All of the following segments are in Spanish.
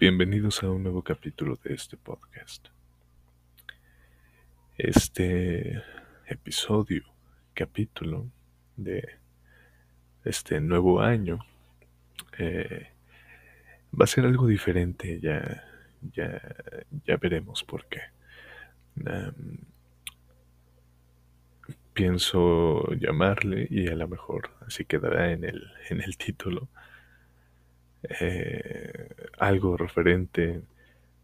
Bienvenidos a un nuevo capítulo de este podcast. Este episodio, capítulo de este nuevo año eh, va a ser algo diferente, ya, ya, ya veremos por qué. pienso llamarle y a lo mejor así quedará en el, en el título eh, algo referente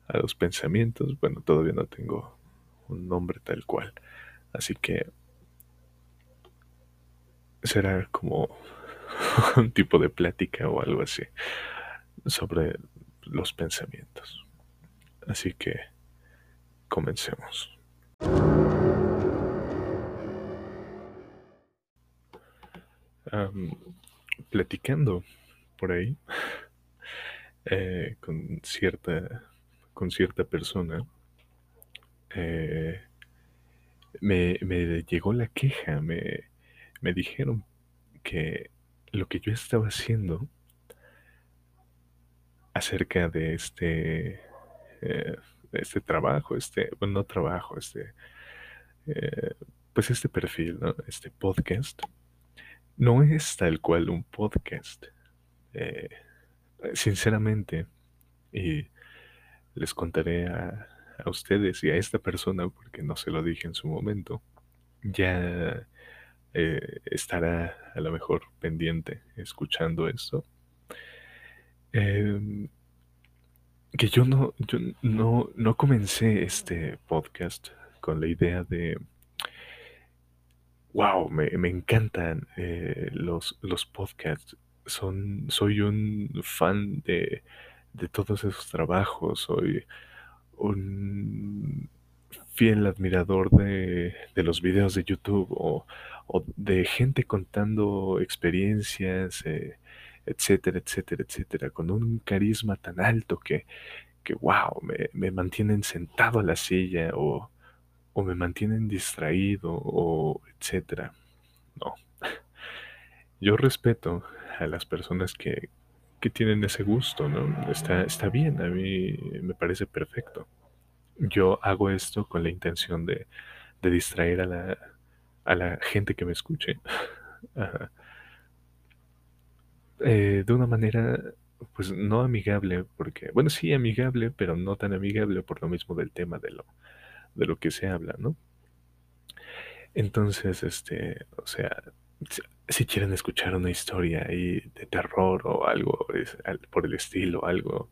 a los pensamientos. Bueno, todavía no tengo un nombre tal cual. Así que será como un tipo de plática o algo así sobre los pensamientos. Así que comencemos. platicando por ahí eh, con cierta con cierta persona eh, me, me, llegó la queja me, me dijeron que lo que yo estaba haciendo acerca de este eh, este trabajo este bueno no trabajo este pues este perfil ¿no? este podcast no es tal cual un podcast sinceramente, y les contaré a, ustedes y a esta persona, porque no se lo dije en su momento, ya eh, estará a lo mejor pendiente escuchando esto. Em, que yo no, yo no, no comencé este podcast con la idea de wow, me, encantan eh, los, los podcasts son, soy un fan de, de todos esos trabajos, soy un fiel admirador de, de los videos de YouTube o, o, de gente contando experiencias, eh, etcétera, etcétera, etcétera, con un carisma tan alto que, que wow, me, me mantienen sentado a la silla o, o me mantienen distraído o etcétera. No. Yo respeto a las personas que, que tienen ese gusto, ¿no? Está, está bien, a mí me parece perfecto. Yo hago esto con la intención de, de distraer a la, a la gente que me escuche. Eh, de una manera, pues no amigable, porque, bueno, sí amigable, pero no tan amigable por lo mismo del tema de lo, de lo que se habla, ¿no? Entonces, este, o sea, si quieren escuchar una historia ahí de terror o algo por el estilo, algo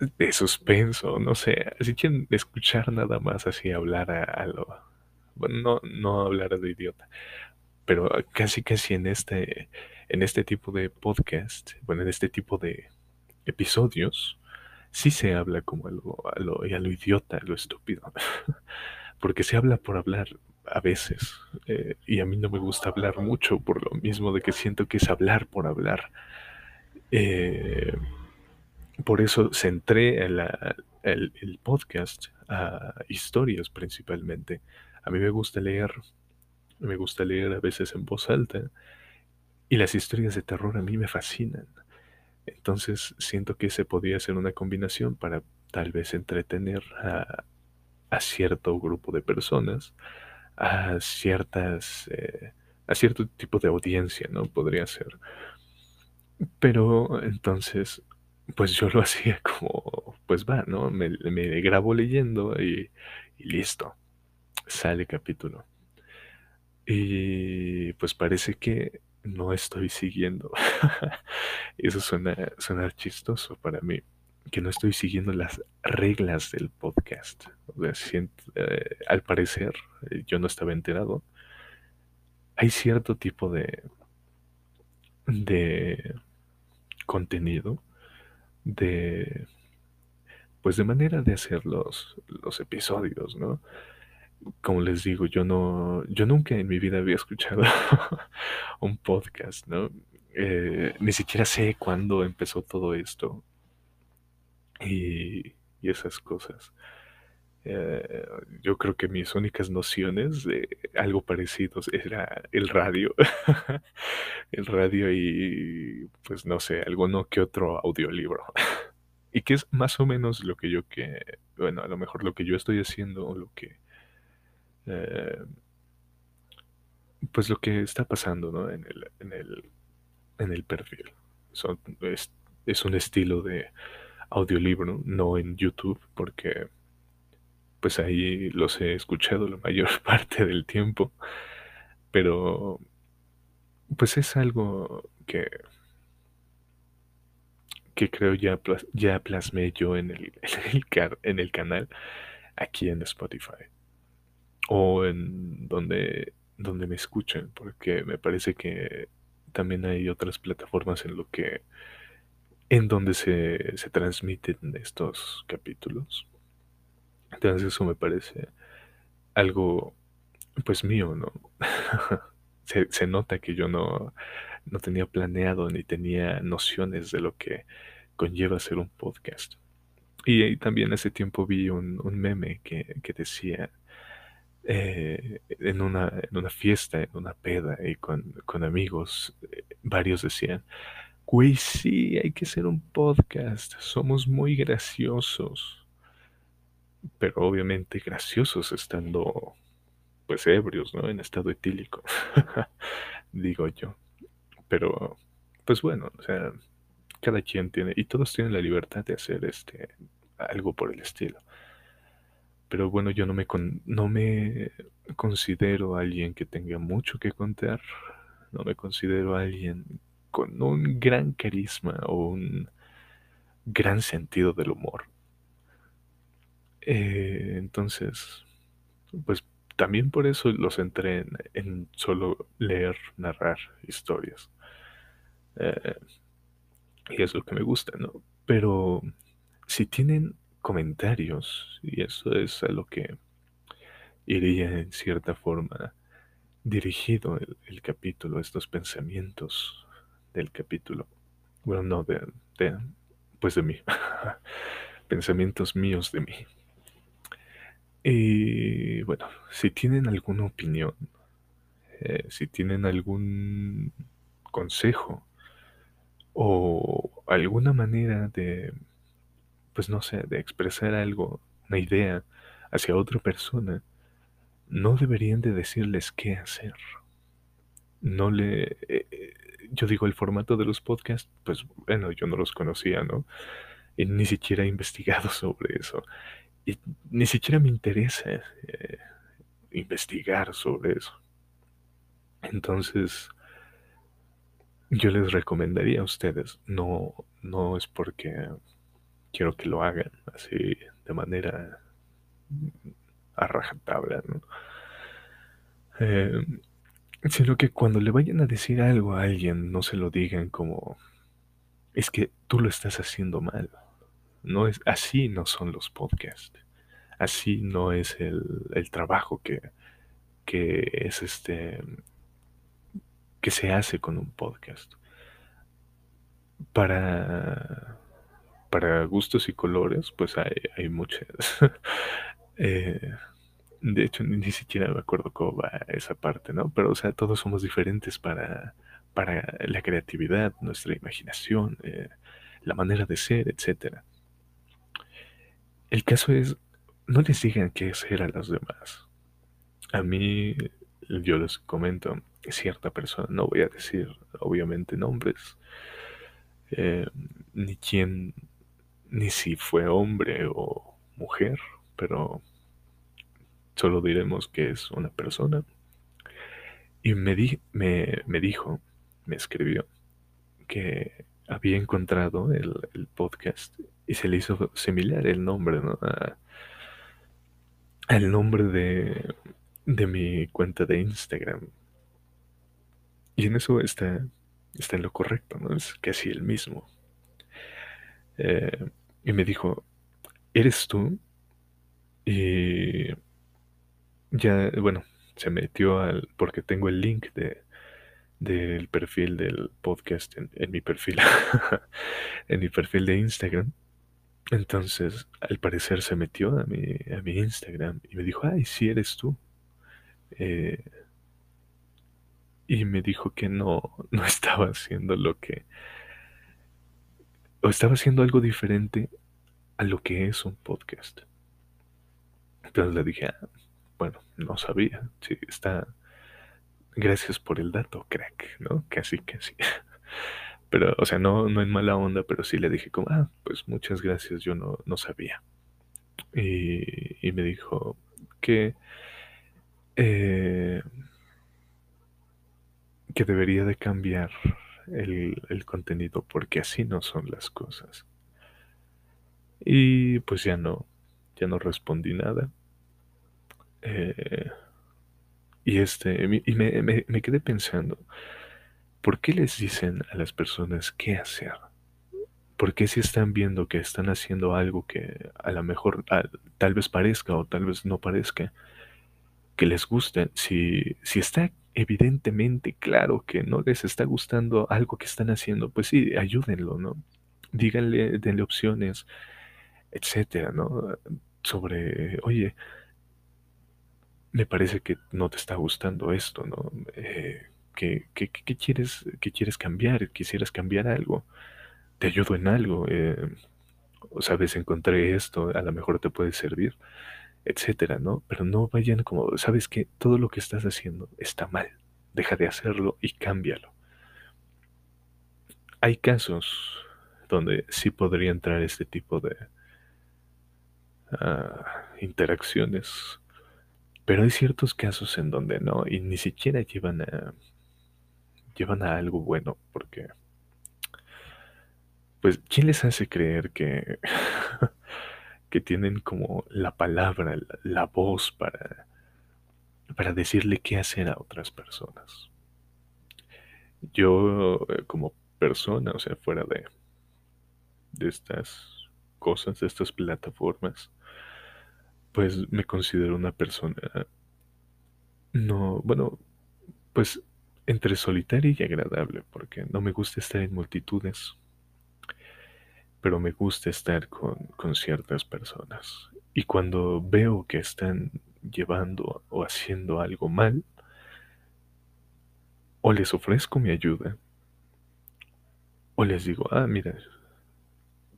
de suspenso, no sé, si quieren escuchar nada más así hablar a, lo, bueno, no, no hablar de idiota, pero casi casi en este, en este tipo de podcast, bueno, en este tipo de episodios, sí se habla como a lo, a lo, a lo idiota, a lo estúpido, porque se habla por hablar, a veces. Eh, y a mí no me gusta hablar mucho por lo mismo de que siento que es hablar por hablar. Eh, por eso centré el, el, podcast a historias principalmente. A mí me gusta leer, me gusta leer a veces en voz alta y las historias de terror a mí me fascinan. Entonces siento que se podía hacer una combinación para tal vez entretener a, a cierto grupo de personas a ciertas, eh, a cierto tipo de audiencia, ¿no? Podría ser. Pero entonces, pues yo lo hacía como, pues va, ¿no? Me, grabo leyendo y, listo, sale capítulo. Y pues parece que no estoy siguiendo. Eso suena, suena chistoso para mí que no estoy siguiendo las reglas del podcast. Eh, al parecer, eh, yo no estaba enterado. Hay cierto tipo de, de contenido, de, pues de manera de hacer los, los episodios, ¿no? Como les digo, yo no, yo nunca en mi vida había escuchado un podcast, ¿no? Eh, ni siquiera sé cuándo empezó todo esto y, esas cosas. Eh, yo creo que mis únicas nociones de algo parecido era el radio. el radio y, pues no sé, alguno que otro audiolibro. y que es más o menos lo que yo que, bueno, a lo mejor lo que yo estoy haciendo o lo que, eh, pues lo que está pasando, ¿no? En el, en el, en el perfil. Son, es, es un estilo de audiolibro, no en YouTube, porque pues ahí los he escuchado la mayor parte del tiempo, pero pues es algo que que creo ya, ya plasmé yo en el, en el, en el canal aquí en Spotify. O en donde, donde me escuchen, porque me parece que también hay otras plataformas en lo que en donde se, se transmiten estos capítulos. Entonces eso me parece algo pues mío, ¿no? se, se, nota que yo no, no tenía planeado ni tenía nociones de lo que conlleva hacer un podcast. Y, también hace tiempo vi un, un meme que, que decía eh, en, una, en una fiesta, en una peda y con, con amigos, eh, varios decían, güey, sí, hay que hacer un podcast, somos muy graciosos. Pero obviamente graciosos estando pues ebrios, ¿no? En estado etílico, digo yo. Pero, pues bueno, o sea, cada quien tiene, y todos tienen la libertad de hacer este, algo por el estilo. Pero bueno, yo no me, no me considero alguien que tenga mucho que contar, no me considero alguien con un gran carisma o un gran sentido del humor. Eh, entonces, pues también por eso los entré en solo leer, narrar historias. Eh, y es lo que me gusta, ¿no? Pero si tienen comentarios, y eso es a lo que iría en cierta forma dirigido el, capítulo, estos pensamientos del capítulo. Bueno, no, de, pues de mí. pensamientos míos de mí. Y bueno, si tienen alguna opinión, eh, si tienen algún consejo, o alguna manera de, pues no sé, de expresar algo, una idea hacia otra persona, no deberían de decirles qué hacer. No le... Yo digo, el formato de los podcasts, pues bueno, yo no los conocía, ¿no? Y ni siquiera he investigado sobre eso. Y ni siquiera me interesa eh, investigar sobre eso. Entonces, yo les recomendaría a ustedes, no, no es porque quiero que lo hagan así de manera a rajatabla, ¿no? Eh, sino que cuando le vayan a decir algo a alguien, no se lo digan como, es que tú lo estás haciendo mal. No es, así no son los podcasts. Así no es el, el trabajo que, que es este que se hace con un podcast. Para, para gustos y colores, pues hay, hay muchas. Eh, de hecho, ni, siquiera me acuerdo cómo va esa parte, ¿no? Pero, o sea, todos somos diferentes para, para la creatividad, nuestra imaginación, eh, la manera de ser, etc. El caso es, no les digan qué hacer a los demás. A mí, yo les comento, cierta persona, no voy a decir obviamente nombres, eh, ni quién, ni si fue hombre o mujer, pero solo diremos que es una persona. Y me, di, me, me dijo, me escribió, que había encontrado el, podcast y se le hizo similar el nombre, ¿no? al nombre de, de mi cuenta de Instagram, y en eso está, está en lo correcto, ¿no? Es casi el mismo. Eh, y me dijo, ¿eres tú? Y ya, bueno, se metió al, porque tengo el link de, del perfil del podcast en, mi perfil, en mi perfil de Instagram. Entonces, al parecer se metió a mi, a mi Instagram y me dijo, ay, sí eres tú. Eh, y me dijo que no, no estaba haciendo lo que o estaba haciendo algo diferente a lo que es un podcast. Entonces le dije, ah, bueno, no sabía. Sí, está. Gracias por el dato, crack, ¿no? Casi, casi. Pero, o sea, no, no en mala onda, pero sí le dije como, ah, pues muchas gracias, yo no, no sabía. Y, y me dijo que, eh, que debería de cambiar el, el contenido porque así no son las cosas. Y pues ya no, ya no respondí nada. Eh, y este, y me, me, quedé pensando, ¿por qué les dicen a las personas qué hacer? ¿Por qué si están viendo que están haciendo algo que a lo mejor tal vez parezca o tal vez no parezca, que les guste, si, si está evidentemente claro que no les está gustando algo que están haciendo, pues sí, ayúdenlo, ¿no? Díganle, denle opciones, etcétera, ¿no? Sobre, oye, me parece que no te está gustando esto, ¿no? Eh, ¿qué, quieres, ¿Qué quieres cambiar? ¿Quisieras cambiar algo? ¿Te ayudo en algo? Eh, ¿Sabes? Encontré esto, a lo mejor te puede servir, etcétera, ¿no? Pero no vayan como, ¿sabes que Todo lo que estás haciendo está mal. Deja de hacerlo y cámbialo. Hay casos donde sí podría entrar este tipo de uh, interacciones pero hay ciertos casos en donde no, y ni siquiera llevan a, llevan a algo bueno, porque, pues, ¿quién les hace creer que, que tienen como la palabra, la, voz para, para decirle qué hacer a otras personas? Yo, eh, como persona, o sea, fuera de, de estas cosas, de estas plataformas, pues me considero una persona no, bueno, pues entre solitaria y agradable, porque no me gusta estar en multitudes, pero me gusta estar con, con ciertas personas. Y cuando veo que están llevando o haciendo algo mal, o les ofrezco mi ayuda, o les digo, ah, mira,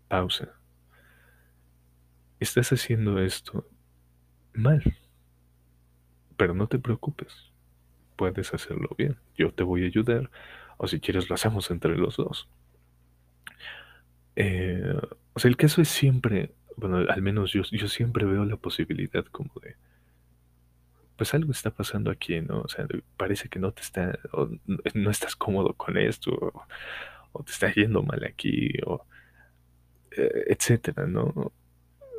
pausa, estás haciendo esto mal. Pero no te preocupes, puedes hacerlo bien. Yo te voy a ayudar, o si quieres lo hacemos entre los dos. Eh, o sea, el caso es siempre, bueno, al menos yo, yo siempre veo la posibilidad como de, pues algo está pasando aquí, ¿no? O sea, parece que no te está, o no estás cómodo con esto, o, te está yendo mal aquí, o eh, etcétera, ¿no?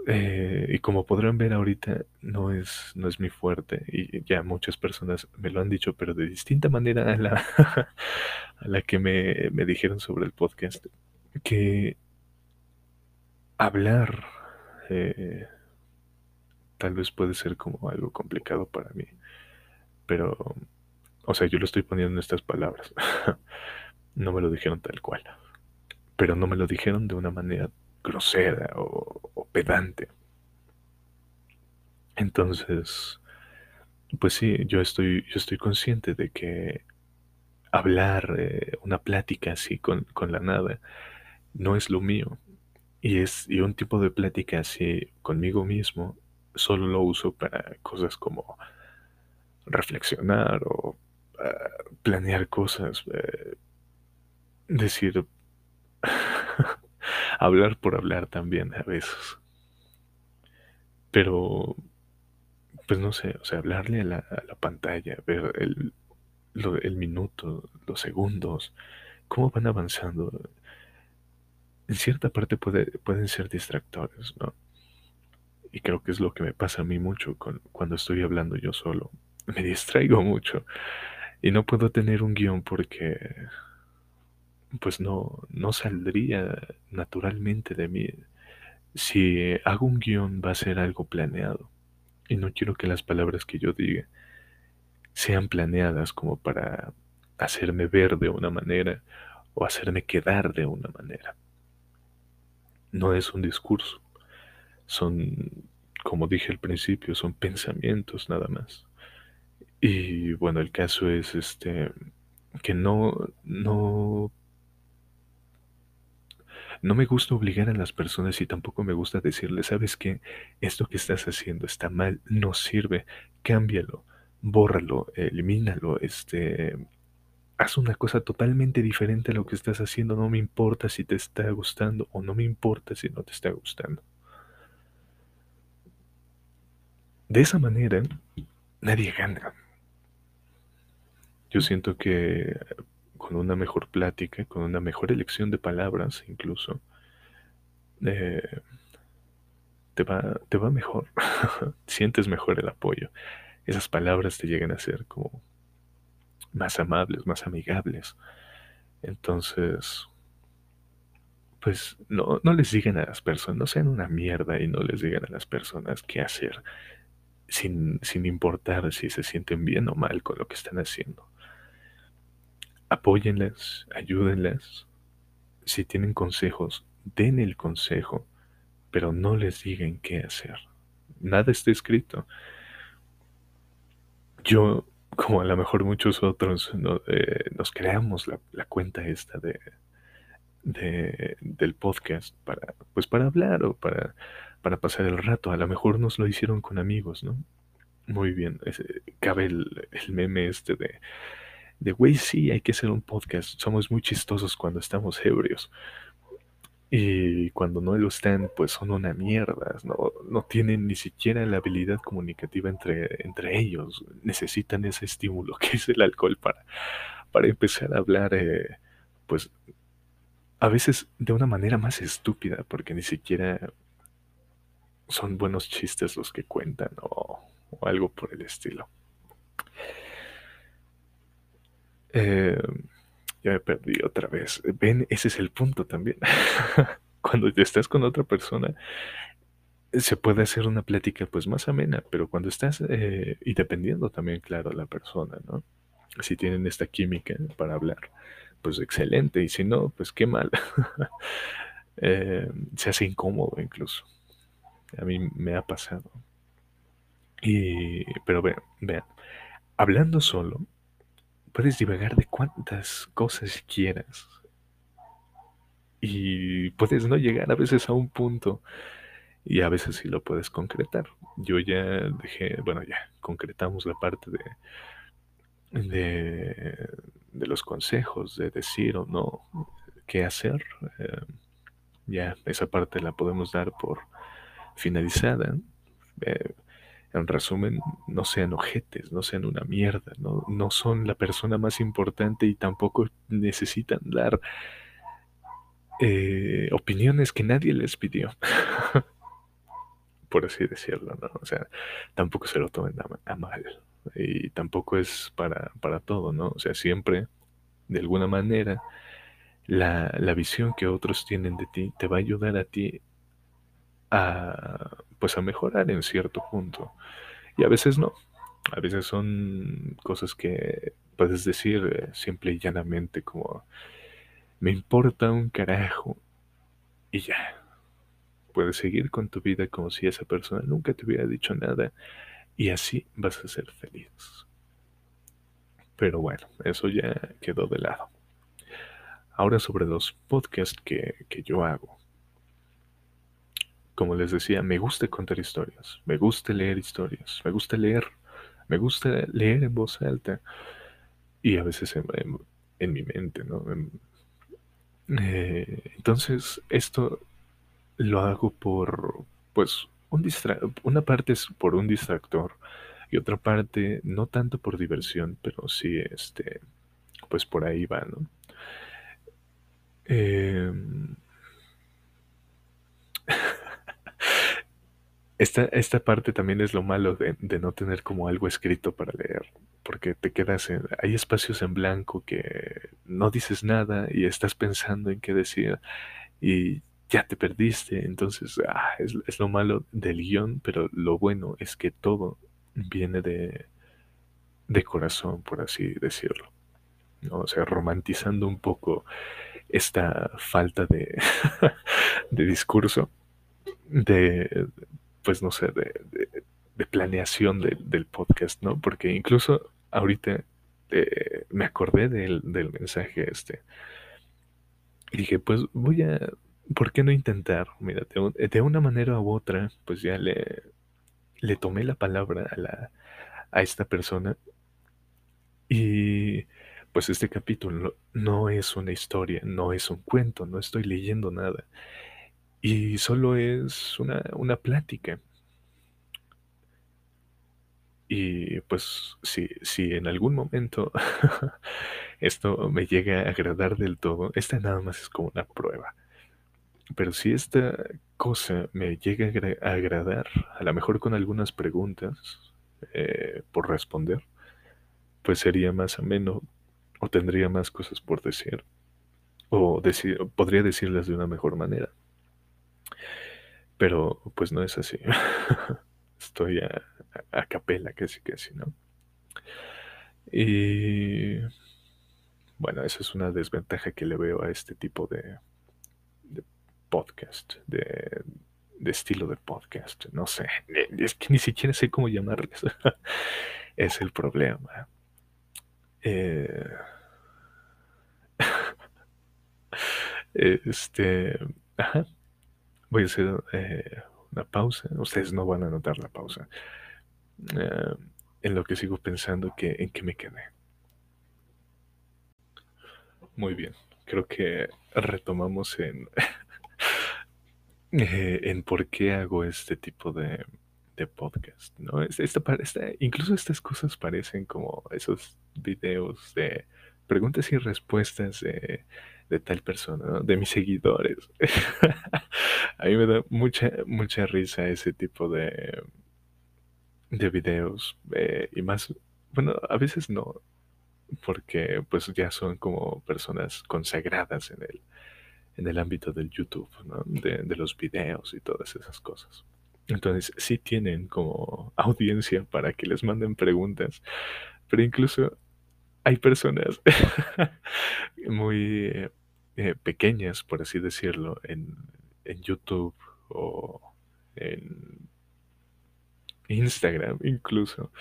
Eh, y como podrán ver ahorita, no es, no es mi fuerte. Y ya muchas personas me lo han dicho, pero de distinta manera a la, a la que me, me dijeron sobre el podcast. Que hablar eh, tal vez puede ser como algo complicado para mí. Pero, o sea, yo lo estoy poniendo en estas palabras. no me lo dijeron tal cual. Pero no me lo dijeron de una manera grosera o, pedante. Entonces, pues sí, yo estoy, yo estoy consciente de que hablar eh, una plática así con, con, la nada no es lo mío. Y, es, y un tipo de plática así conmigo mismo solo lo uso para cosas como reflexionar o uh, planear cosas. Uh, decir, hablar por hablar también a veces. Pero, pues no sé, o sea, hablarle a la, pantalla, ver el, el minuto, los segundos, cómo van avanzando. En cierta parte puede, pueden ser distractores, ¿no? Y creo que es lo que me pasa a mí mucho con, cuando estoy hablando yo solo. Me distraigo mucho y no puedo tener un guion porque pues no, no saldría naturalmente de mí. Si hago un guion va a ser algo planeado. Y no quiero que las palabras que yo diga sean planeadas como para hacerme ver de una manera o hacerme quedar de una manera. No es un discurso. Son, como dije al principio, son pensamientos nada más. Y bueno, el caso es este que no, no No me gusta obligar a las personas y tampoco me gusta decirles, sabes que esto que estás haciendo está mal, no sirve, cámbialo, bórralo, elimínalo, este, haz una cosa totalmente diferente a lo que estás haciendo, no me importa si te está gustando o no me importa si no te está gustando. De esa manera, nadie gana. Yo siento que con una mejor plática, con una mejor elección de palabras incluso, eh, te, va, te va mejor. Sientes mejor el apoyo. Esas palabras te llegan a ser como más amables, más amigables. Entonces, pues no, no les digan a las personas, no sean una mierda y no les digan a las personas qué hacer, sin, sin importar si se sienten bien o mal con lo que están haciendo. Apóyenlas, ayúdenlas. Si tienen consejos, den el consejo, pero no les digan qué hacer. Nada está escrito. Yo como a lo mejor muchos otros eh, nos creamos la, cuenta esta de, del podcast para, pues para hablar o para, para pasar el rato. A lo mejor nos lo hicieron con amigos, ¿no? Muy bien. cabe el, el, meme este de, de, güey, sí, hay que hacer un podcast. Somos muy chistosos cuando estamos ebrios. Y cuando no lo están, pues son una mierda, no, no tienen ni siquiera la habilidad comunicativa entre, entre ellos, necesitan ese estímulo que es el alcohol para, para empezar a hablar, eh, pues a veces de una manera más estúpida, porque ni siquiera son buenos chistes los que cuentan o, o algo por el estilo. Eh, ya me perdí otra vez. Ven, ese es el punto también. cuando estás con otra persona, se puede hacer una plática pues más amena, pero cuando estás, eh, y dependiendo también, claro, la persona, ¿no? Si tienen esta química para hablar, pues excelente, y si no, pues qué mal. Eh, se hace incómodo incluso. A mí me ha pasado. Y, pero vean, vean, hablando solo, puedes divagar de cuantas cosas quieras. Y puedes no llegar a veces a un punto. Y a veces sí lo puedes concretar. Yo ya dejé, bueno, ya concretamos la parte de, de, los consejos, de decir o no qué hacer. Eh, ya esa parte la podemos dar por finalizada. Eh, en resumen, no sean ojetes, no sean una mierda, no, no son la persona más importante y tampoco necesitan dar eh, opiniones que nadie les pidió. Por así decirlo, ¿no? O sea, tampoco se lo tomen a, mal. Y tampoco es para, para todo, ¿no? O sea, siempre, de alguna manera, la, la visión que otros tienen de ti te va a ayudar a ti a, pues a mejorar en cierto punto. Y a veces no. A veces son cosas que puedes decir eh, simple y llanamente como me importa un carajo y ya. Puedes seguir con tu vida como si esa persona nunca te hubiera dicho nada y así vas a ser feliz. Pero bueno, eso ya quedó de lado. Ahora sobre los podcasts que, que yo hago como les decía, me gusta contar historias, me gusta leer historias, me gusta leer, me gusta leer en voz alta y a veces en, mi mente, ¿no? Eh, entonces, esto lo hago por, pues, un una parte es por un distractor y otra parte no tanto por diversión, pero sí, este, pues por ahí va, ¿no? Eh, Esta, esta parte también es lo malo de, no tener como algo escrito para leer, porque te quedas en, hay espacios en blanco que no dices nada y estás pensando en qué decir y ya te perdiste, entonces ah, es, lo malo del guion, pero lo bueno es que todo viene de, de corazón, por así decirlo. ¿no? O sea, romantizando un poco esta falta de, de discurso, de, pues no sé, de, planeación del podcast, ¿no? Porque incluso ahorita eh, me acordé del, mensaje este. Y dije, pues voy a, ¿por qué no intentar? Mira, de, una manera u otra, pues ya le, le tomé la palabra a, la, a esta persona y pues este capítulo no es una historia, no es un cuento, no estoy leyendo nada. Y solo es una, una plática. Y pues si, si en algún momento esto me llega a agradar del todo, esta nada más es como una prueba. Pero si esta cosa me llega a agradar, a lo mejor con algunas preguntas eh, por responder, pues sería más ameno o tendría más cosas por decir o podría decirlas de una mejor manera. Pero pues no es así. Estoy a, a, capela casi casi, ¿no? Y bueno, esa es una desventaja que le veo a este tipo de, podcast, de, de, estilo de podcast. No sé, es que ni siquiera sé cómo llamarles. es el problema. Eh, este, ajá. Voy a hacer eh, una pausa. Ustedes no van a notar la pausa. Eh, en lo que sigo pensando que en qué me quedé. Muy bien. Creo que retomamos en en por qué hago este tipo de, de podcast, ¿no? Incluso estas cosas parecen como esos videos de preguntas y respuestas de, de tal persona, de mis seguidores. a mí me da mucha, mucha risa ese tipo de, de videos eh, y más, bueno, a veces no, porque pues ya son como personas consagradas en el, en el ámbito del YouTube, ¿no? de, de los videos y todas esas cosas. Entonces sí tienen como audiencia para que les manden preguntas, pero incluso hay personas muy eh, pequeñas, por así decirlo, en, en YouTube o en Instagram incluso,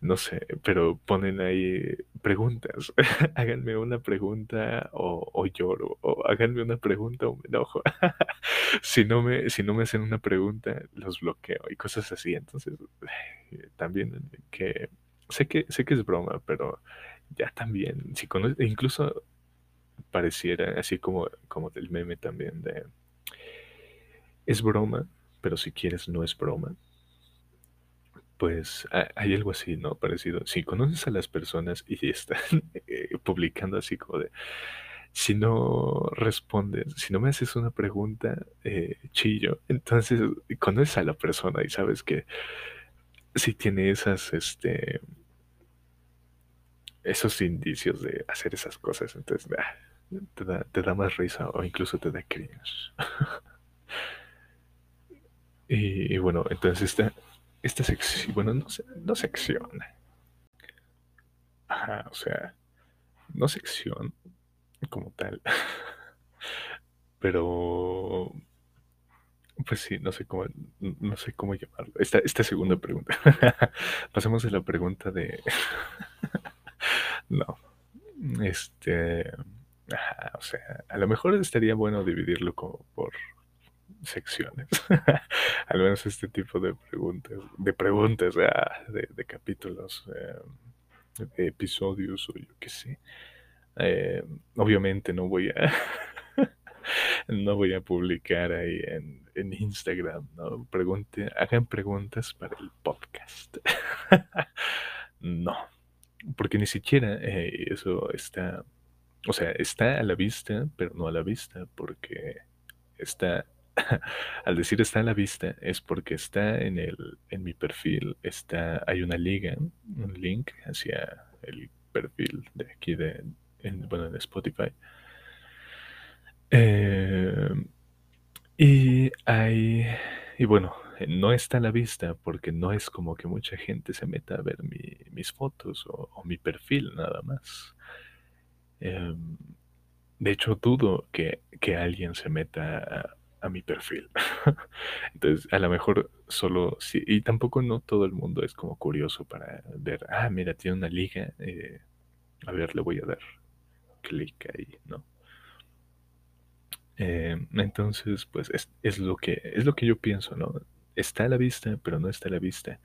no sé, pero ponen ahí preguntas. háganme una pregunta o, lloro, o háganme una pregunta o me enojo. si, no me, si no me hacen una pregunta, los bloqueo y cosas así. Entonces, también que sé que sé que es broma, pero ya también, si incluso pareciera así como, como del meme también de es broma, pero si quieres no es broma pues hay algo así, ¿no? Parecido. Si conoces a las personas y están eh, publicando así como de, si no respondes, si no me haces una pregunta, eh, chillo, entonces conoces a la persona y sabes que si tiene esas, este, esos indicios de hacer esas cosas, entonces ah, te, da, más risa o incluso te da cringe. y, bueno, entonces está esta sección, bueno, no, no sección. Ajá, o sea, no sección como tal. Pero, pues sí, no sé cómo, no sé cómo llamarlo. Esta, esta segunda pregunta. Pasemos a la pregunta de... no. Este... Ajá, o sea, a lo mejor estaría bueno dividirlo como por secciones. Al menos este tipo de preguntas, de preguntas, de, capítulos, eh, de episodios o yo qué sé. Eh, obviamente no voy a no voy a publicar ahí en, en Instagram, ¿no? Pregunte, hagan preguntas para el podcast. no, porque ni siquiera eh, eso está, o sea, está a la vista, pero no a la vista, porque está al decir está a la vista es porque está en el en mi perfil está hay una liga un link hacia el perfil de aquí de en, bueno en Spotify. Eh, y hay y bueno no está a la vista porque no es como que mucha gente se meta a ver mis fotos o, mi perfil nada más em, de hecho dudo que, que alguien se meta a, mi perfil. Entonces, a lo mejor solo, sí, y tampoco no todo el mundo es como curioso para ver, ah, mira, tiene una liga, eh, a ver, le voy a dar clic ahí, ¿no? Em, entonces, pues es, es lo que, es lo que yo pienso, ¿no? Está a la vista, pero no está a la vista.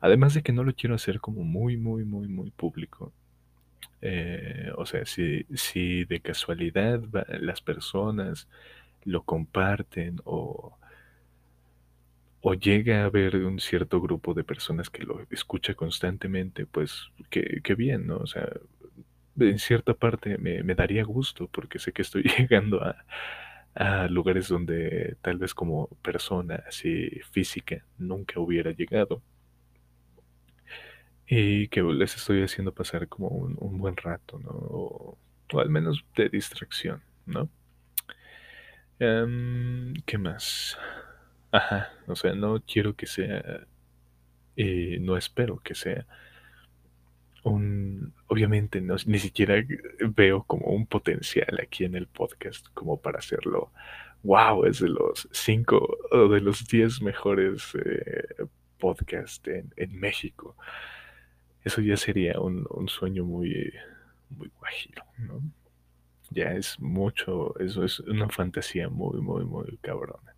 Además de que no lo quiero hacer como muy, muy, muy, muy público. Eh, o sea, si, si de casualidad las personas lo comparten o, o llega a haber un cierto grupo de personas que lo escucha constantemente, pues qué, qué bien, ¿no? O sea, en cierta parte me, me daría gusto porque sé que estoy llegando a, a lugares donde tal vez como persona así física nunca hubiera llegado y que les estoy haciendo pasar como un, buen rato, ¿no? O, al menos de distracción, ¿no? Em, ¿qué más? Ajá, o sea, no quiero que sea, y no espero que sea un, obviamente no, ni siquiera veo como un potencial aquí en el podcast como para hacerlo, wow, es de los cinco o de los diez mejores eh, podcasts en, en México. Eso ya sería un, un sueño muy, muy guajiro, ¿no? Ya es mucho, eso es una fantasía muy, muy, muy cabrona.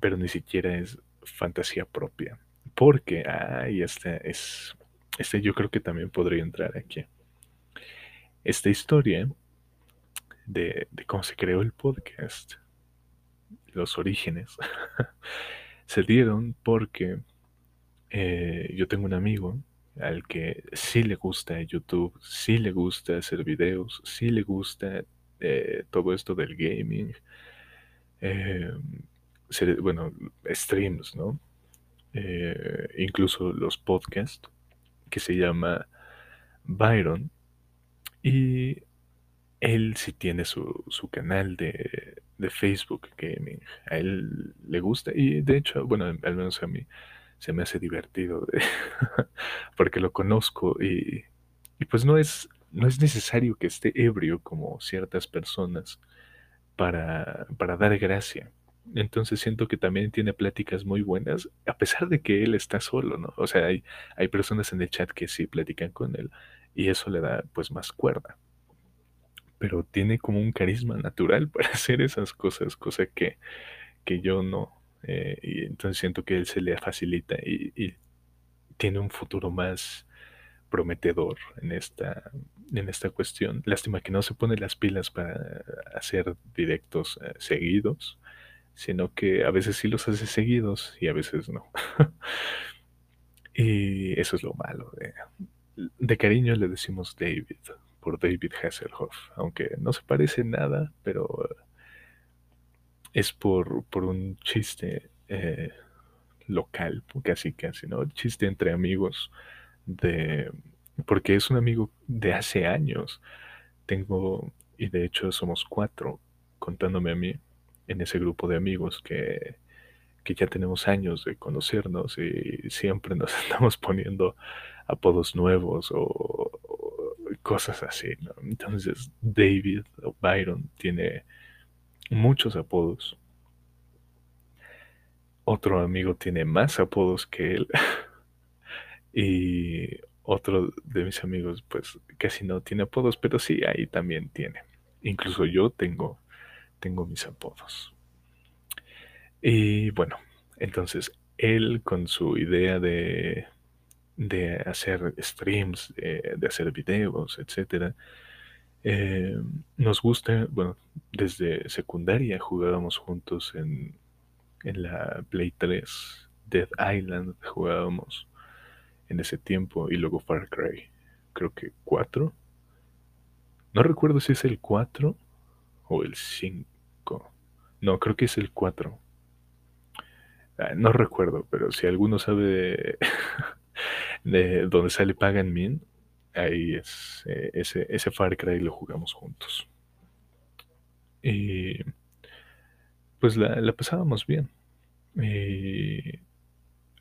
Pero ni siquiera es fantasía propia. Porque, ahí está, es, este yo creo que también podría entrar aquí. Esta historia de, cómo se creó el podcast, los orígenes, se dieron porque eh, yo tengo un amigo al que sí le gusta YouTube, sí le gusta hacer videos, sí le gusta eh, todo esto del gaming, eh, bueno, streams, ¿no? Incluso los podcasts, que se llama Byron, y él sí tiene su, su canal de, de Facebook Gaming, a él le gusta, y de hecho, bueno, al menos a mí se me hace divertido porque lo conozco y, y pues no es, no es necesario que esté ebrio como ciertas personas para, para dar gracia. Entonces siento que también tiene pláticas muy buenas, a pesar de que él está solo, ¿no? O sea, hay, hay personas en el chat que sí platican con él y eso le da pues más cuerda. Pero tiene como un carisma natural para hacer esas cosas, cosa que, que yo no. Eh, y entonces siento que él se le facilita y, y tiene un futuro más prometedor en esta, en esta cuestión. Lástima que no se pone las pilas para hacer directos eh, seguidos, sino que a veces sí los hace seguidos y a veces no. y eso es lo malo. De, de cariño le decimos David, por David Hasselhoff, aunque no se parece nada, pero es por, por un chiste eh, local, casi casi, ¿no? Chiste entre amigos de porque es un amigo de hace años. Tengo, y de hecho somos cuatro, contándome a mí, en ese grupo de amigos que, que ya tenemos años de conocernos y siempre nos estamos poniendo apodos nuevos o, o cosas así, ¿no? Entonces David o Byron tiene muchos apodos. Otro amigo tiene más apodos que él. Y otro de mis amigos, pues casi no tiene apodos, pero sí, ahí también tiene. Incluso yo tengo, tengo mis apodos. Y bueno, entonces él con su idea de, de hacer streams, de, hacer videos, etcétera, eh, nos gusta, bueno, desde secundaria jugábamos juntos en, en la Play 3, Dead Island jugábamos en ese tiempo y luego Far Cry, creo que 4. No recuerdo si es el 4 o el 5. No, creo que es el 4. Ah, no recuerdo, pero si alguno sabe de, de dónde sale Pagan Min, ahí es eh, ese, ese Far Cry lo jugamos juntos. Y pues la, la pasábamos bien. Y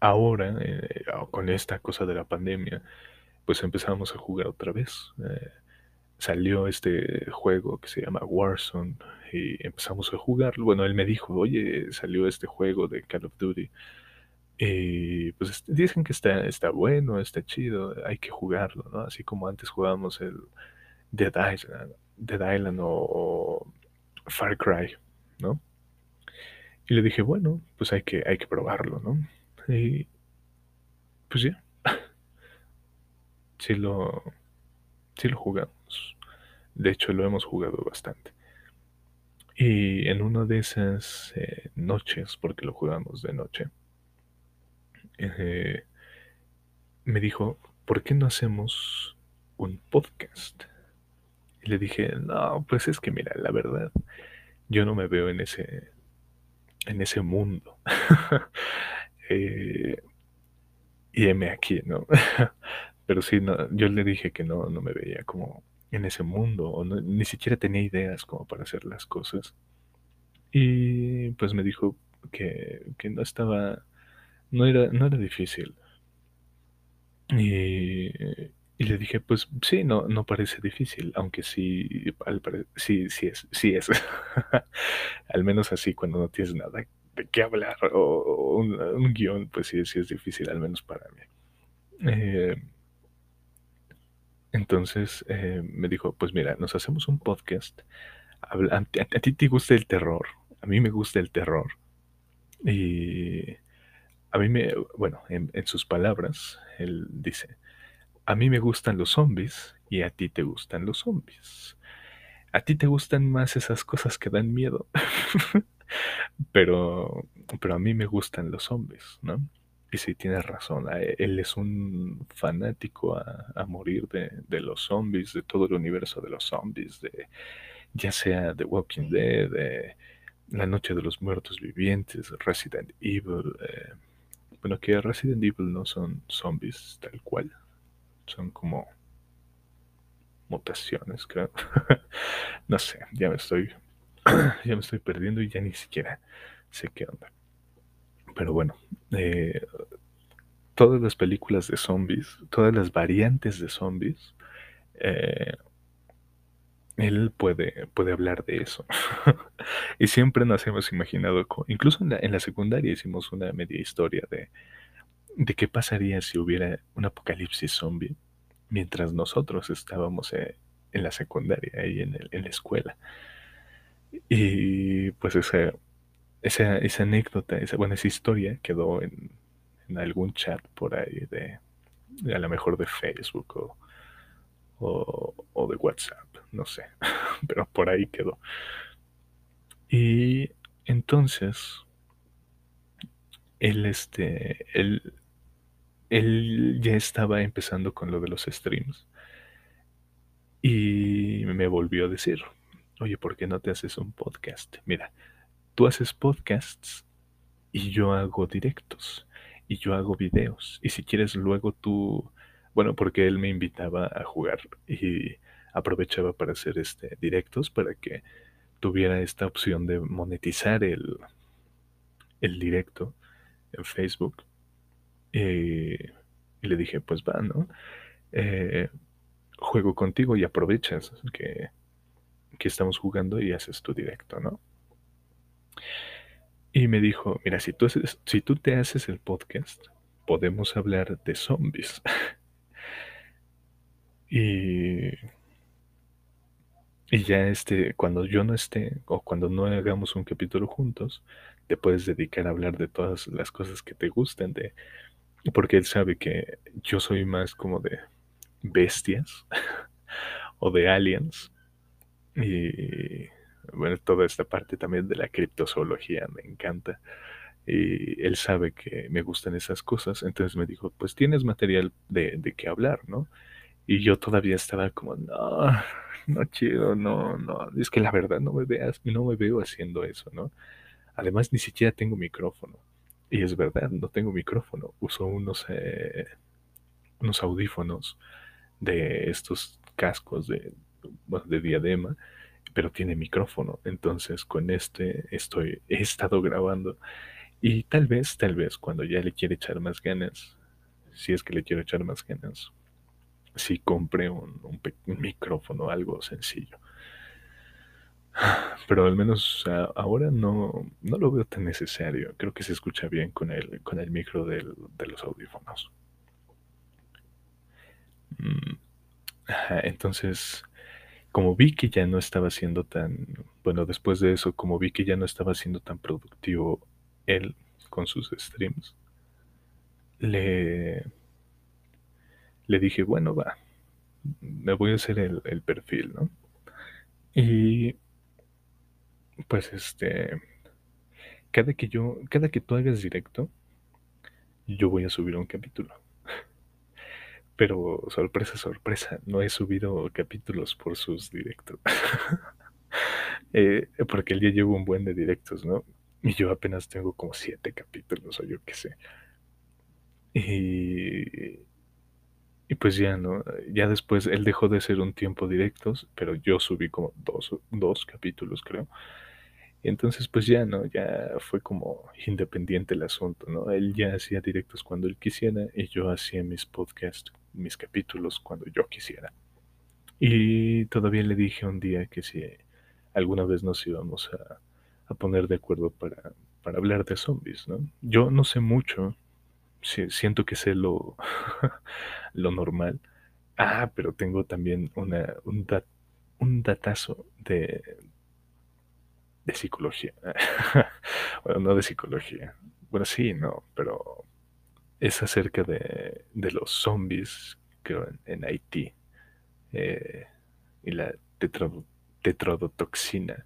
ahora, eh, con esta cosa de la pandemia, pues empezamos a jugar otra vez. Eh, salió este juego que se llama Warzone y empezamos a jugarlo. Bueno, él me dijo, oye, salió este juego de Call of Duty. Y pues dicen que está, está bueno, está chido, hay que jugarlo, ¿no? Así como antes jugábamos el Dead Island, Dead Island o, o Far Cry. ¿no? Y le dije, bueno, pues hay que, hay que probarlo, ¿no? Y pues ya. Sí lo, sí lo jugamos. De hecho, lo hemos jugado bastante. Y en una de esas eh, noches, porque lo jugamos de noche, eh, me dijo, ¿por qué no hacemos un podcast? Y le dije, no, pues es que mira, la verdad, yo no me veo en ese, en ese mundo. eh, y heme aquí, ¿no? Pero sí, no, yo le dije que no, no me veía como en ese mundo, o ni siquiera tenía ideas como para hacer las cosas. Y pues me dijo que, que no estaba, no era, no era difícil. Y, y le dije, pues sí, no, no parece difícil, aunque sí, sí, sí es, sí es. al menos así cuando no tienes nada de qué hablar o, un, guion, pues sí, sí es difícil, al menos para mí. Eh, entonces eh, me dijo, pues mira, nos hacemos un podcast. A, ti te gusta el terror, a mí me gusta el terror. Y a mí me, bueno, en, sus palabras, él dice, a mí me gustan los zombies y a ti te gustan los zombies. A ti te gustan más esas cosas que dan miedo. pero, pero a mí me gustan los zombies, ¿no? Y sí, tienes razón, él es un fanático a, morir de, los zombies, de todo el universo de los zombies, de ya sea The Walking Dead, de La Noche de los Muertos Vivientes, Resident Evil. Eh, bueno, que Resident Evil no son zombies tal cual, son como mutaciones, creo. no sé, ya me estoy ya me estoy perdiendo y ya ni siquiera sé qué onda. Pero bueno, eh, todas las películas de zombies, todas las variantes de zombies, eh, él puede, puede hablar de eso. y siempre nos hemos imaginado, incluso en la, en la, secundaria hicimos una media historia de, de qué pasaría si hubiera un apocalipsis zombie mientras nosotros estábamos eh, en la secundaria, ahí en, en la escuela. Y pues esa, esa, esa anécdota, esa, bueno, esa historia quedó en, algún chat por ahí de, a lo mejor de Facebook o, o, o, de WhatsApp, no sé, pero por ahí quedó. Y entonces, él, este, él, él ya estaba empezando con lo de los streams y me volvió a decir, oye, ¿por qué no te haces un podcast? Mira, tú haces podcasts y yo hago directos y yo hago videos. Y si quieres luego tú, bueno, porque él me invitaba a jugar y aprovechaba para hacer este directos para que tuviera esta opción de monetizar el, el directo en Facebook. y le dije, pues va, ¿no? Eh, juego contigo y aprovechas que que estamos jugando y haces tu directo, ¿no? Y me dijo, mira, si tú, te haces el podcast, podemos hablar de zombies. y, y ya este, cuando yo no esté o cuando no hagamos un capítulo juntos, te puedes dedicar a hablar de todas las cosas que te gusten, de, porque él sabe que yo soy más como de bestias o de aliens y bueno, toda esta parte también de la criptozoología me encanta. Y él sabe que me gustan esas cosas, entonces me dijo, pues tienes material de, de qué hablar, ¿no? Y yo todavía estaba como, no, no chido, no, no, es que la verdad no me veas, no me veo haciendo eso, ¿no? Además, ni siquiera tengo micrófono. Y es verdad, no tengo micrófono. Uso unos, eh, unos audífonos de estos cascos de, de diadema, pero tiene micrófono. Entonces con este estoy, he estado grabando. Y tal vez, tal vez, cuando ya le quiere echar más ganas, si es que le quiero echar más ganas, si compre un, un, micrófono, algo sencillo. Pero al menos ahora no, no lo veo tan necesario. Creo que se escucha bien con el, con el micro del, de los audífonos. Mm, entonces, como vi que ya no estaba siendo tan, bueno, después de eso, como vi que ya no estaba siendo tan productivo él con sus streams, le, le dije, bueno, va, me voy a hacer el, el perfil, ¿no? Y pues este, cada que yo, cada que tú hagas directo, yo voy a subir un capítulo. Pero sorpresa, sorpresa, no he subido capítulos por sus directos. eh, porque él ya llevo un buen de directos, ¿no? Y yo apenas tengo como siete capítulos o yo qué sé. Y, y pues ya, ¿no? Ya después él dejó de ser un tiempo directos, pero yo subí como dos, dos capítulos, creo. Entonces pues ya, ¿no? Ya fue como independiente el asunto, ¿no? Él ya hacía directos cuando él quisiera y yo hacía mis podcasts, mis capítulos cuando yo quisiera. Y todavía le dije un día que si alguna vez nos íbamos a, a poner de acuerdo para, para hablar de zombies, ¿no? Yo no sé mucho, siento que sé lo, lo normal. Ah, pero tengo también una, un, dat, un datazo de, de psicología. bueno, no de psicología. Bueno, sí, no, pero es acerca de, de los zombies, creo, en, en Haití. Eh, y la tetrodo, tetrodotoxina.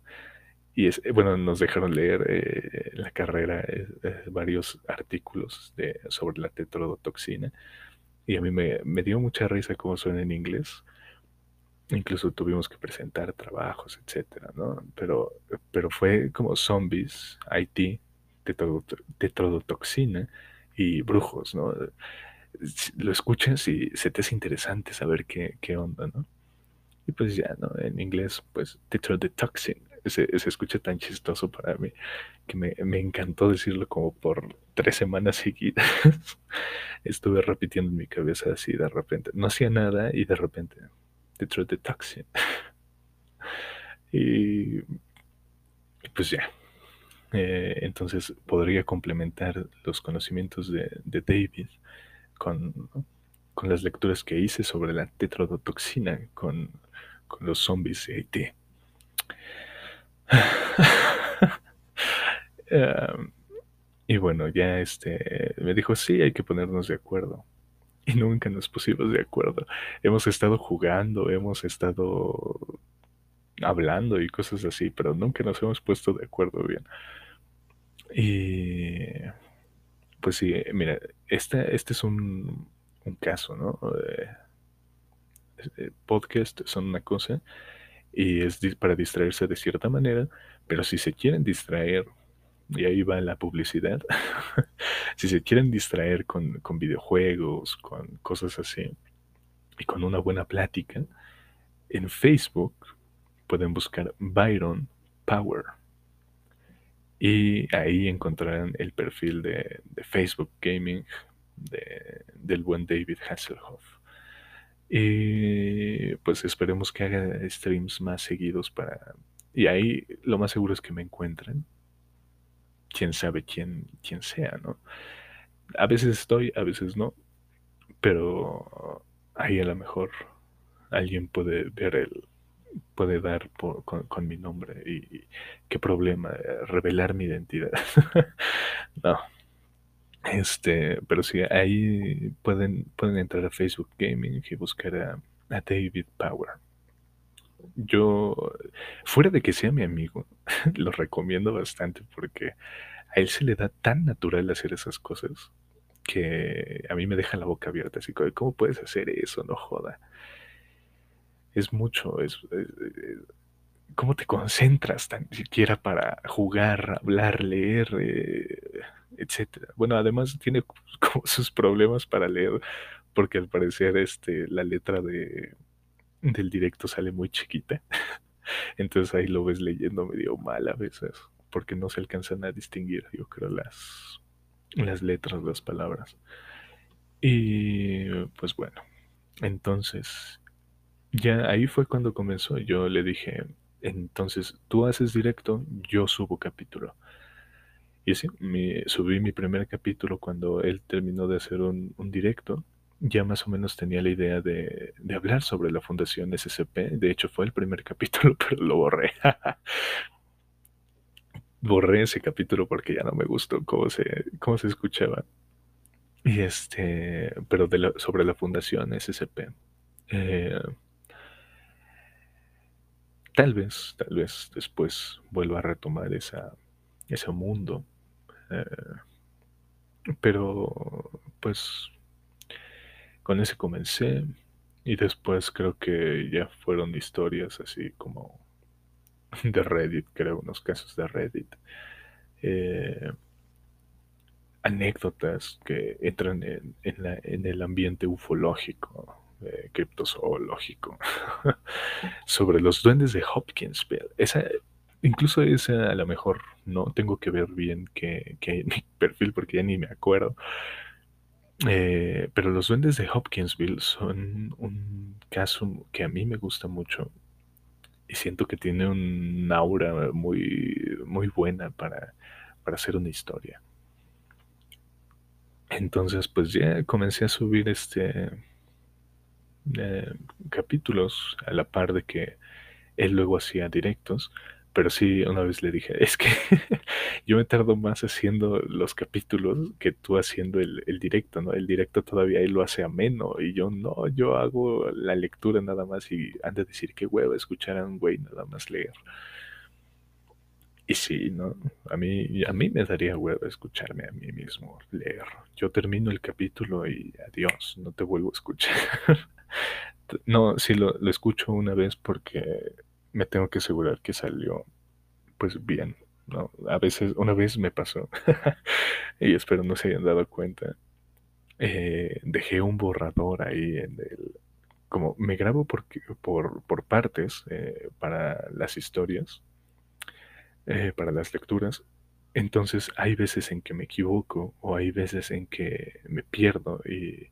Y es, bueno, nos dejaron leer eh, en la carrera eh, eh, varios artículos de, sobre la tetrodotoxina. Y a mí me, me dio mucha risa cómo suena en inglés incluso tuvimos que presentar trabajos, etcétera, ¿no? Pero, pero fue como zombies, IT, tetrodotoxina y brujos, ¿no? Lo escuchas y se te es interesante saber qué, qué onda, ¿no? Y pues ya, ¿no? En inglés, pues tetrodotoxin. Se, se escucha tan chistoso para mí que me, me encantó decirlo como por tres semanas seguidas. Estuve repitiendo en mi cabeza así de repente. No hacía nada y de repente tetrodotoxin. y, pues ya. Eh, entonces podría complementar los conocimientos de, de David con, con, las lecturas que hice sobre la tetrodotoxina con, con los zombies de Haití. um, y bueno, ya este me dijo, sí, hay que ponernos de acuerdo y nunca nos pusimos de acuerdo. Hemos estado jugando, hemos estado hablando y cosas así, pero nunca nos hemos puesto de acuerdo bien. Y pues sí, mira, este, este es un, un caso, ¿no? Eh, podcast son una cosa y es para distraerse de cierta manera, pero si se quieren distraer y ahí va la publicidad. si se quieren distraer con, con, videojuegos, con cosas así, y con una buena plática, en Facebook pueden buscar Byron Power. Y ahí encontrarán el perfil de, Facebook Gaming de, del buen David Hasselhoff. Y pues esperemos que haga streams más seguidos para... Y ahí lo más seguro es que me encuentren quién sabe quién, quién sea, ¿no? A veces estoy, a veces no, pero ahí a lo mejor alguien puede ver el, puede dar por, con, con, mi nombre y, qué problema, revelar mi identidad. no. Este, pero sí, ahí pueden, pueden entrar a Facebook Gaming y buscar a David Power. Yo, fuera de que sea mi amigo, lo recomiendo bastante porque a él se le da tan natural hacer esas cosas que a mí me deja la boca abierta, así como, ¿cómo puedes hacer eso? No joda. Es mucho, es, es, es ¿cómo te concentras tan siquiera para jugar, hablar, leer, eh, etcétera? Bueno, además tiene como sus problemas para leer, porque al parecer este, la letra de, del directo sale muy chiquita. Entonces ahí lo ves leyendo medio mal a veces, porque no se alcanzan a distinguir, yo creo, las, las letras, las palabras. Y pues bueno, entonces ya ahí fue cuando comenzó. Yo le dije, entonces tú haces directo, yo subo capítulo. Y sí, mi, subí mi primer capítulo cuando él terminó de hacer un, un directo ya más o menos tenía la idea de, hablar sobre la Fundación SCP. De hecho, fue el primer capítulo, pero lo borré. borré ese capítulo porque ya no me gustó cómo se, cómo se escuchaba. Y este, pero sobre la Fundación SCP. Eh, tal vez, tal vez después vuelva a retomar esa, ese mundo. Eh, pero, pues, con ese comencé. Y después creo que ya fueron historias así como de Reddit, creo, unos casos de Reddit. Eh, anécdotas que entran en, el ambiente ufológico, eh, criptozoológico, sobre los duendes de Hopkinsville. Esa, incluso esa a lo mejor no tengo que ver bien que, que mi perfil porque ya ni me acuerdo. Eh, pero los duendes de Hopkinsville son un caso que a mí me gusta mucho y siento que tiene un aura muy, muy buena para, para hacer una historia. Entonces, pues ya comencé a subir este eh, capítulos a la par de que él luego hacía directos. Pero sí, una vez le dije, es que yo me tardo más haciendo los capítulos que tú haciendo el, directo, ¿no? El directo todavía él lo hace ameno y yo no, yo hago la lectura nada más y han de decir que huevo escuchar a un güey nada más leer. Y sí, ¿no? A mí, a mí me daría huevo escucharme a mí mismo leer. Yo termino el capítulo y adiós, no te vuelvo a escuchar. no, sí lo, lo escucho una vez porque me tengo que asegurar que salió pues bien, ¿no? A veces, una vez me pasó, y espero no se hayan dado cuenta, eh, dejé un borrador ahí en el... Como me grabo por, por, por partes eh, para las historias, eh, para las lecturas. Entonces hay veces en que me equivoco o hay veces en que me pierdo y,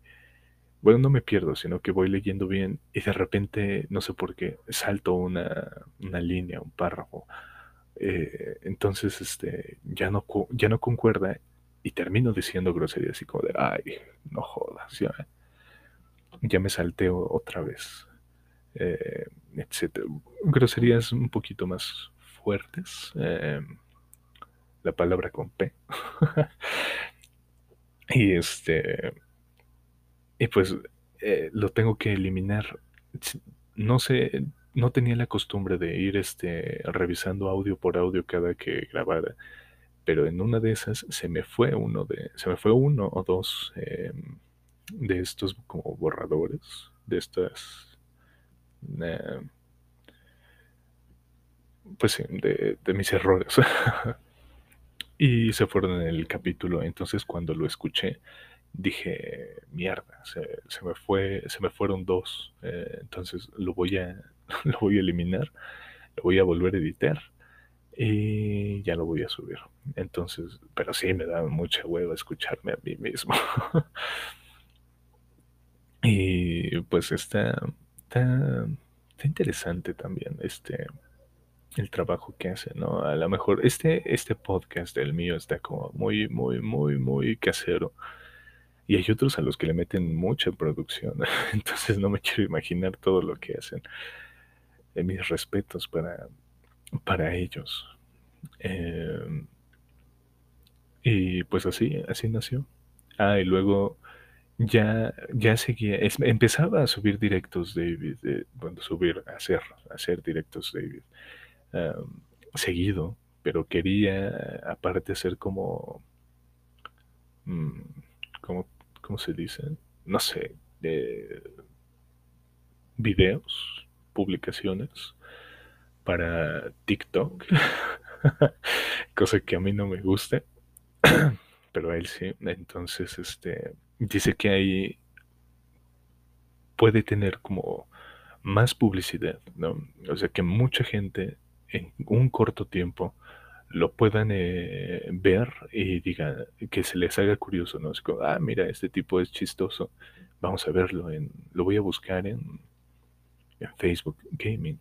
bueno, no me pierdo, sino que voy leyendo bien y de repente, no sé por qué, salto una, una línea, un párrafo. Eh, entonces, este, ya no, ya no concuerda y termino diciendo groserías así como de, ay, no jodas, ya, ya me salteo otra vez, eh, etc. Groserías un poquito más fuertes. Eh, la palabra con P. y este. Y pues eh, lo tengo que eliminar. No sé, no tenía la costumbre de ir este, revisando audio por audio cada que grabara. Pero en una de esas se me fue uno de. Se me fue uno o dos em, de estos como borradores. De estas. Em, pues sí, de, mis errores. y se fueron en el capítulo. Entonces cuando lo escuché, dije, mierda, se, me fue, se me fueron dos. Eh, entonces lo voy a, lo voy a eliminar, lo voy a volver a editar y ya lo voy a subir. Entonces, pero sí me da mucha hueva escucharme a mí mismo. y pues está, está, está interesante también este el trabajo que hace, ¿no? A lo mejor este, este podcast del mío está como muy, muy, muy, muy casero. Y hay otros a los que le meten mucha producción. Entonces no me quiero imaginar todo lo que hacen. Eh, mis respetos para, para ellos. Em, y pues así, así nació. Ah, y luego ya, ya seguía, empezaba a subir directos David, eh, bueno, subir, hacer, hacer directos David seguido, pero quería aparte hacer como, mm, como ¿cómo se dice? No sé, videos, publicaciones para TikTok, cosa que a mí no me gusta, pero a él sí. Entonces, este, dice que ahí puede tener como más publicidad, ¿no? O sea, que mucha gente en un corto tiempo lo puedan eh, ver y digan que se les haga curioso, ¿no? Es como, ah, mira, este tipo es chistoso, vamos a verlo, en, lo voy a buscar en, en Facebook Gaming.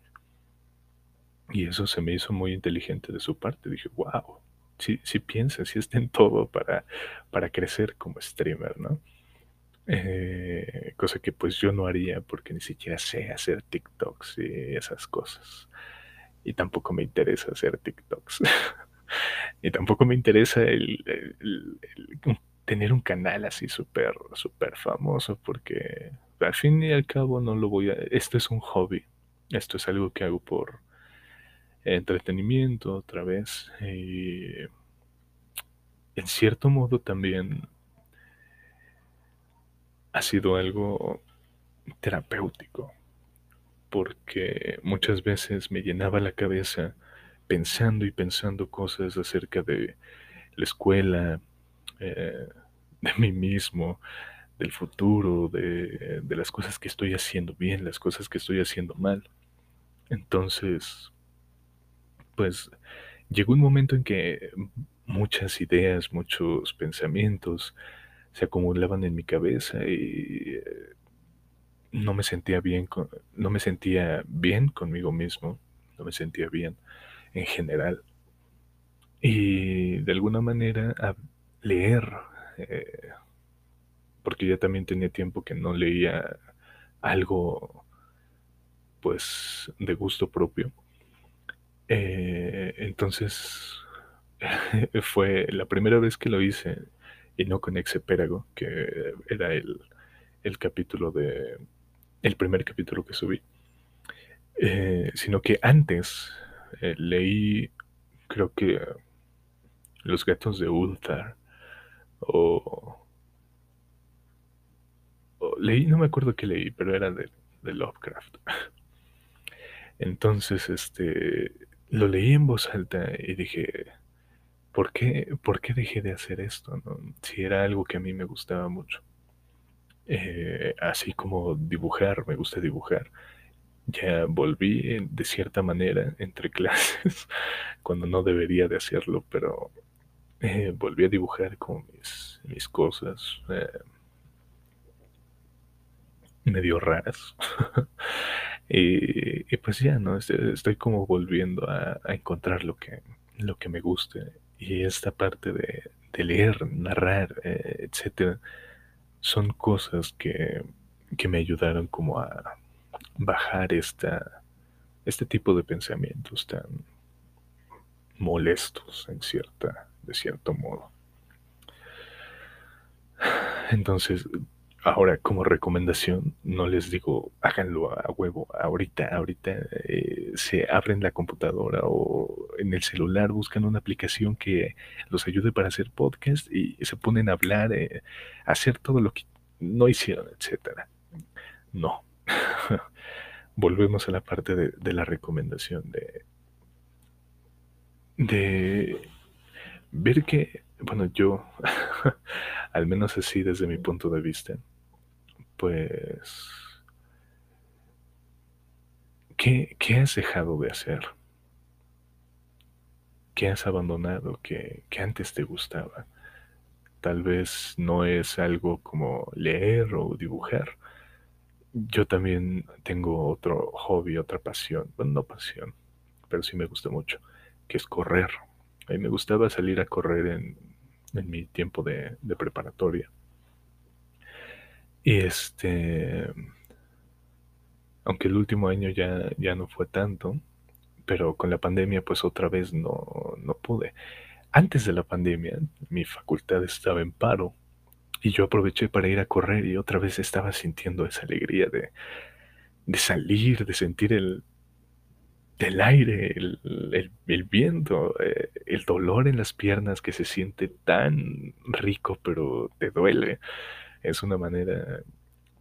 Y eso se me hizo muy inteligente de su parte. Dije, wow, si, si piensa, si está en todo para, para crecer como streamer, ¿no? Eh, cosa que pues yo no haría porque ni siquiera sé hacer TikToks y esas cosas. Y tampoco me interesa hacer TikToks. y tampoco me interesa el, tener un canal así súper famoso porque al fin y al cabo no lo voy a... Esto es un hobby. Esto es algo que hago por entretenimiento otra vez. Y en cierto modo también ha sido algo terapéutico, porque muchas veces me llenaba la cabeza pensando y pensando cosas acerca de la escuela, eh, de mí mismo, del futuro, de, de, las cosas que estoy haciendo bien, las cosas que estoy haciendo mal. Entonces, pues llegó un momento en que muchas ideas, muchos pensamientos se acumulaban en mi cabeza y eh, no me sentía bien, con, no me sentía bien conmigo mismo, no me sentía bien en general. Y de alguna manera a leer, eh, porque ya también tenía tiempo que no leía algo pues de gusto propio. Eh, entonces fue la primera vez que lo hice y no con Exepérago, que era el, el capítulo de. el primer capítulo que subí. Eh, sino que antes eh, leí, creo que Los gatos de Ulthar, o, leí, no me acuerdo qué leí, pero era de, de Lovecraft. Entonces, este, lo leí en voz alta y dije, ¿por qué, ¿por qué dejé de hacer esto? Si era algo que a mí me gustaba mucho. Eh, así como dibujar, me gusta dibujar. Ya volví de cierta manera entre clases, cuando no debería de hacerlo, pero eh, volví a dibujar con mis, cosas eh, medio raras. y, pues ya, ¿no? Estoy, como volviendo a, encontrar lo que, lo que me guste y esta parte de, leer, narrar, eh, etcétera, son cosas que, que, me ayudaron como a bajar esta, este tipo de pensamientos tan molestos en cierta, de cierto modo. Entonces, Ahora, como recomendación, no les digo háganlo a huevo ahorita, ahorita eh, se abren la computadora o en el celular buscan una aplicación que los ayude para hacer podcast y se ponen a hablar, eh, a hacer todo lo que no hicieron, etcétera. No. Volvemos a la parte de, la recomendación de, de ver que, bueno, yo, al menos así desde mi punto de vista, pues, ¿qué, ¿qué, has dejado de hacer? ¿Qué has abandonado que, que antes te gustaba? Tal vez no es algo como leer o dibujar. Yo también tengo otro hobby, otra pasión. Bueno, no pasión, pero sí me gusta mucho, que es correr. A mí me gustaba salir a correr en, mi tiempo de, de preparatoria. Y este, aunque el último año ya, ya no fue tanto, pero con la pandemia pues otra vez no, no pude. Antes de la pandemia mi facultad estaba en paro y yo aproveché para ir a correr y otra vez estaba sintiendo esa alegría de, de salir, de sentir el, el aire, el, el, viento, eh, el dolor en las piernas que se siente tan rico pero te duele es una manera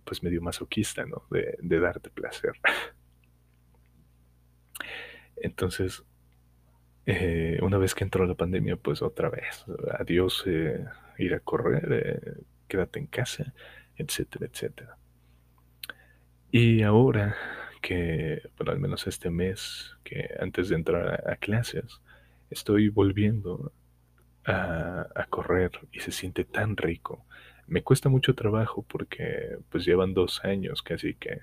pues medio masoquista, ¿no? De, de darte placer. Entonces, eh, una vez que entró la pandemia, pues otra vez, adiós, eh, ir a correr, quédate en casa, etcétera, etcétera. Y ahora que, bueno, al menos este mes, que antes de entrar a, clases, estoy volviendo a, a correr y se siente tan rico me cuesta mucho trabajo porque pues llevan dos años casi que,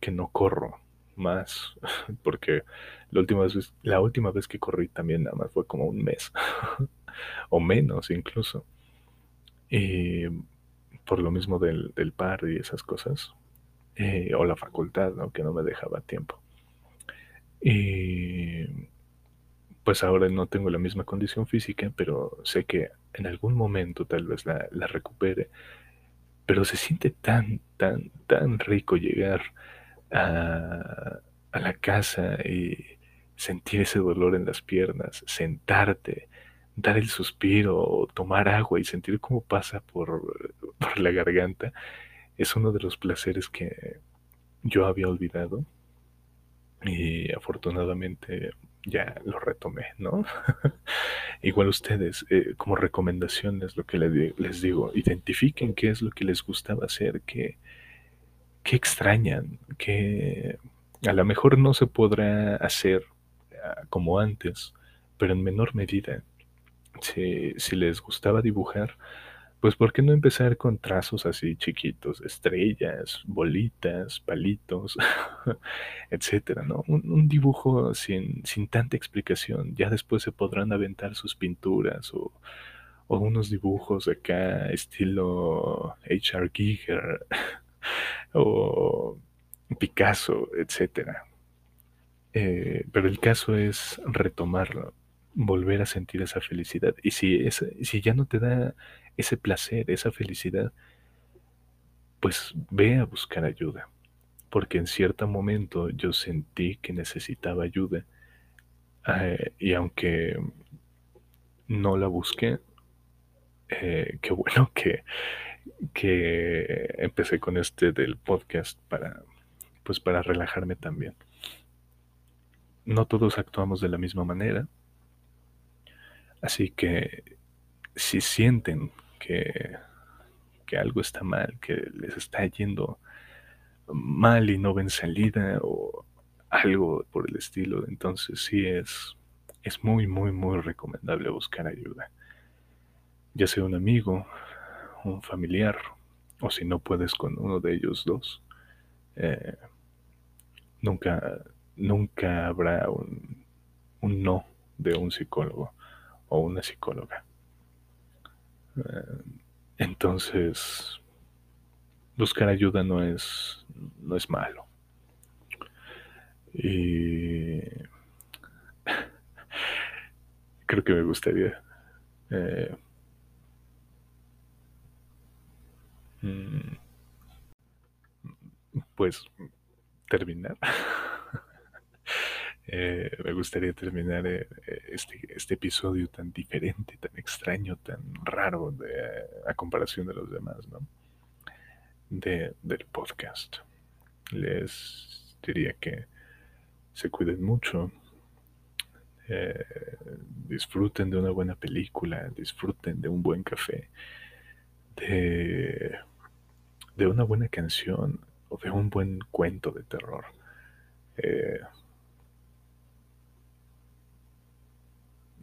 que no corro más, porque la última, vez, la última vez que corrí también nada más fue como un mes, o menos incluso. Y por lo mismo del, del par y esas cosas, eh, o la facultad, ¿no? Que no me dejaba tiempo. Y pues ahora no tengo la misma condición física, pero sé que en algún momento tal vez la, la recupere. Pero se siente tan, tan, tan rico llegar a, a la casa y sentir ese dolor en las piernas, sentarte, dar el suspiro, tomar agua y sentir cómo pasa por, la garganta, es uno de los placeres que yo había olvidado y afortunadamente ya lo retomé, ¿no? Igual ustedes, eh, como recomendaciones, lo que les digo, identifiquen qué es lo que les gustaba hacer, qué, qué extrañan, que a lo mejor no se podrá hacer ah, como antes, pero en menor medida. Si, les gustaba dibujar, pues ¿por qué no empezar con trazos así chiquitos, estrellas, bolitas, palitos, etcétera, ¿no? Un, dibujo sin, sin, tanta explicación. Ya después se podrán aventar sus pinturas o, o unos dibujos acá estilo H.R. Giger o Picasso, etcétera. Eh, pero el caso es retomarlo, volver a sentir esa felicidad. Y si, si ya no te da ese placer, esa felicidad, pues ve a buscar ayuda. Porque en cierto momento yo sentí que necesitaba ayuda. Eh, y aunque no la busqué, eh, qué bueno que, que empecé con este del podcast para, pues para relajarme también. No todos actuamos de la misma manera, así que si sienten que, que algo está mal, que les está yendo mal y no ven salida o algo por el estilo, entonces sí es, es muy, muy, muy recomendable buscar ayuda. Ya sea un amigo, un familiar, o si no puedes con uno de ellos dos, eh, nunca, nunca habrá un, un no de un psicólogo o una psicóloga. Eh, entonces, buscar ayuda no es, no es malo. Y creo que me gustaría eh, mm, pues terminar Eh, me gustaría terminar eh, este, este, episodio tan diferente, tan extraño, tan raro de, a comparación de los demás, ¿no? De, del podcast. Les diría que se cuiden mucho, eh, disfruten de una buena película, disfruten de un buen café, de, de una buena canción o de un buen cuento de terror. Eh,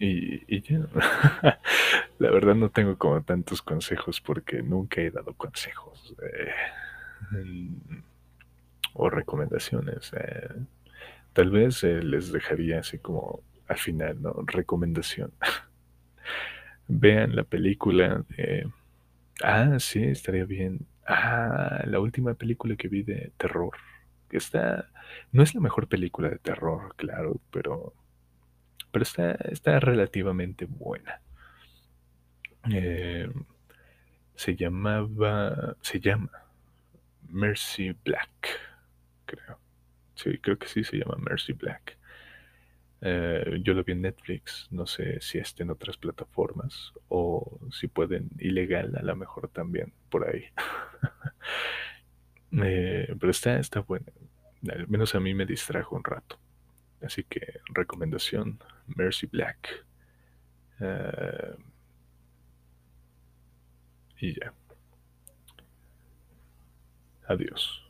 Y, ya, la verdad no tengo como tantos consejos porque nunca he dado consejos eh, o recomendaciones. Eh. Tal vez eh, les dejaría así como al final, ¿no? Recomendación. Vean la película de... Ah, sí, estaría bien. Ah, la última película que vi de terror. Está... No es la mejor película de terror, claro, pero pero está, está relativamente buena. Eh, se llamaba, se llama Mercy Black, creo. Sí, creo que sí se llama Mercy Black. Eh, yo lo vi en Netflix, no sé si está en otras plataformas o si pueden ilegal a lo mejor también por ahí. Eh, pero está, está buena, al menos a mí me distrajo un rato. Así que recomendación, Mercy Black. Uh, y ya. Adiós.